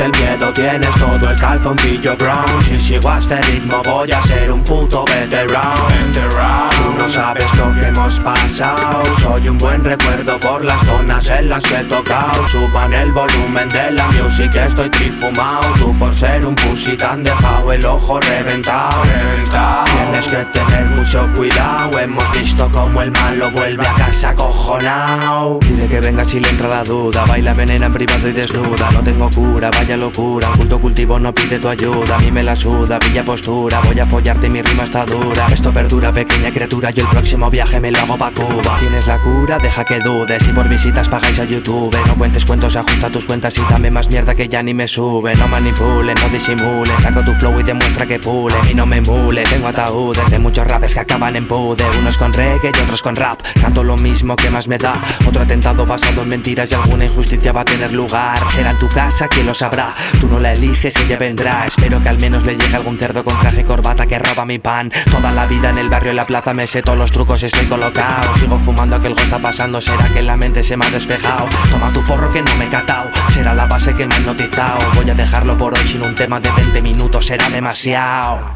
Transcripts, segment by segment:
el miedo, tienes todo el calzoncillo brown. Si sigo a este ritmo voy a ser un puto veterano. Tú no sabes lo que hemos pasado. Soy un buen recuerdo por las zonas en las que he tocado. Suban el volumen de la music, estoy trifumado Tú por ser un pussy tan dejado el ojo reventado. Tienes que tener mucho cuidado. Hemos visto como el malo vuelve a casa cojonao Dile que venga si le entra la duda. Baila venena en privado y desnuda. No tengo cura, vaya locura. Un culto cultivo no pide tu ayuda A mí me la suda, pilla postura Voy a follarte, mi rima está dura. Esto perdura, pequeña criatura Yo el próximo viaje me lo hago pa' Cuba. Tienes la cura, deja que dudes Si por visitas pagáis a YouTube. No cuentes cuentos, ajusta tus cuentas Y dame más mierda que ya ni me sube. No manipules, no disimules Saco tu flow y demuestra que pule. Y no me mule, tengo ataúdes De muchos rapes que acaban en pude. Unos con reggae y otros con rap Canto lo mismo que más me da. Otro atentado basado en mentiras Y alguna injusticia va a tener lugar. Será en tu casa quien lo sabrá Tú no la eliges, ella vendrá. Espero que al menos le llegue algún cerdo con traje y corbata Que roba mi pan. Toda la vida en el barrio y la plaza me sé todos los trucos estoy colocado Sigo fumando que algo está pasando. Será que la mente se me ha despejado Toma tu porro que no me he catao. Será la base que me ha notizado Voy a dejarlo por hoy sin un tema de 20 minutos. Será demasiado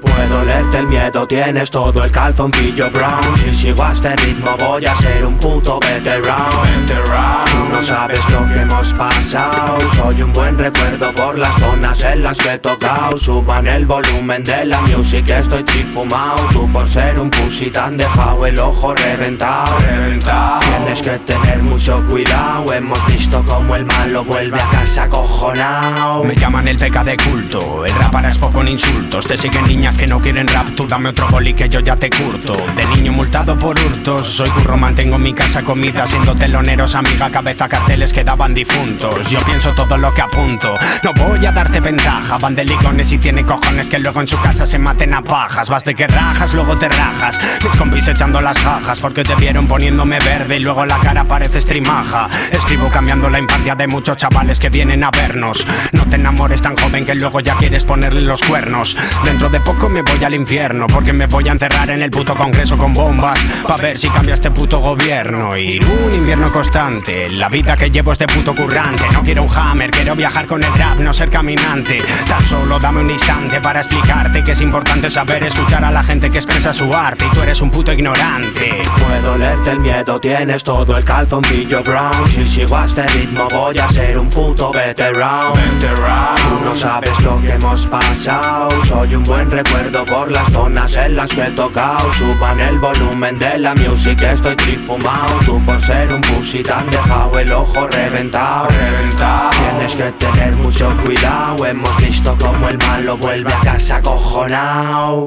Puedo olerte el miedo, tienes todo el calzoncillo brown. Si sigo a este ritmo voy a ser un puto veterano lo que hemos pasado. Soy un buen recuerdo por las zonas en las que he tocado. Suban el volumen de la music, estoy trifumado Tú por ser un pussy tan dejado el ojo reventado Tienes que tener mucho cuidado Hemos visto como el malo vuelve a casa cojonao Me llaman el peca de culto El rap ahora es poco en insultos. Te siguen niñas que no quieren rap Tú dame otro boli que yo ya te curto. De niño multado por hurtos Soy curro, mantengo mi casa comida Siendo teloneros, amiga, cabeza, carteles que daban difuntos. Yo pienso todo lo que apunto No voy a darte ventaja. Van de ligones y tiene cojones Que luego en su casa se maten a pajas. Vas de que rajas, luego te rajas. Mis compis echando las jajas Porque te vieron poniéndome verde Y luego la cara parece estrimaja. Escribo cambiando la infancia de muchos chavales que vienen a vernos. No te enamores tan joven que luego ya quieres ponerle los cuernos. Dentro de poco me voy al infierno Porque me voy a encerrar en el puto congreso con bombas Pa' ver si cambia este puto gobierno. Y un invierno constante La vida que llevo es de puto currante. No quiero un hammer, quiero viajar con el rap No ser caminante. Tan solo dame un instante para explicarte Que es importante saber escuchar a la gente que expresa su arte Y tú eres un puto ignorante. Puedo el miedo, tienes todo el calzoncillo brown. Si sigo a este ritmo voy a ser un puto veterano. Tú no sabes lo que hemos pasado. Soy un buen recuerdo por las zonas en las que he tocado. Suban el volumen de la music, estoy trifumado. Tú por ser un pussy tan dejado el ojo reventado. Tienes que tener mucho cuidado. Hemos visto como el malo vuelve a casa cojonao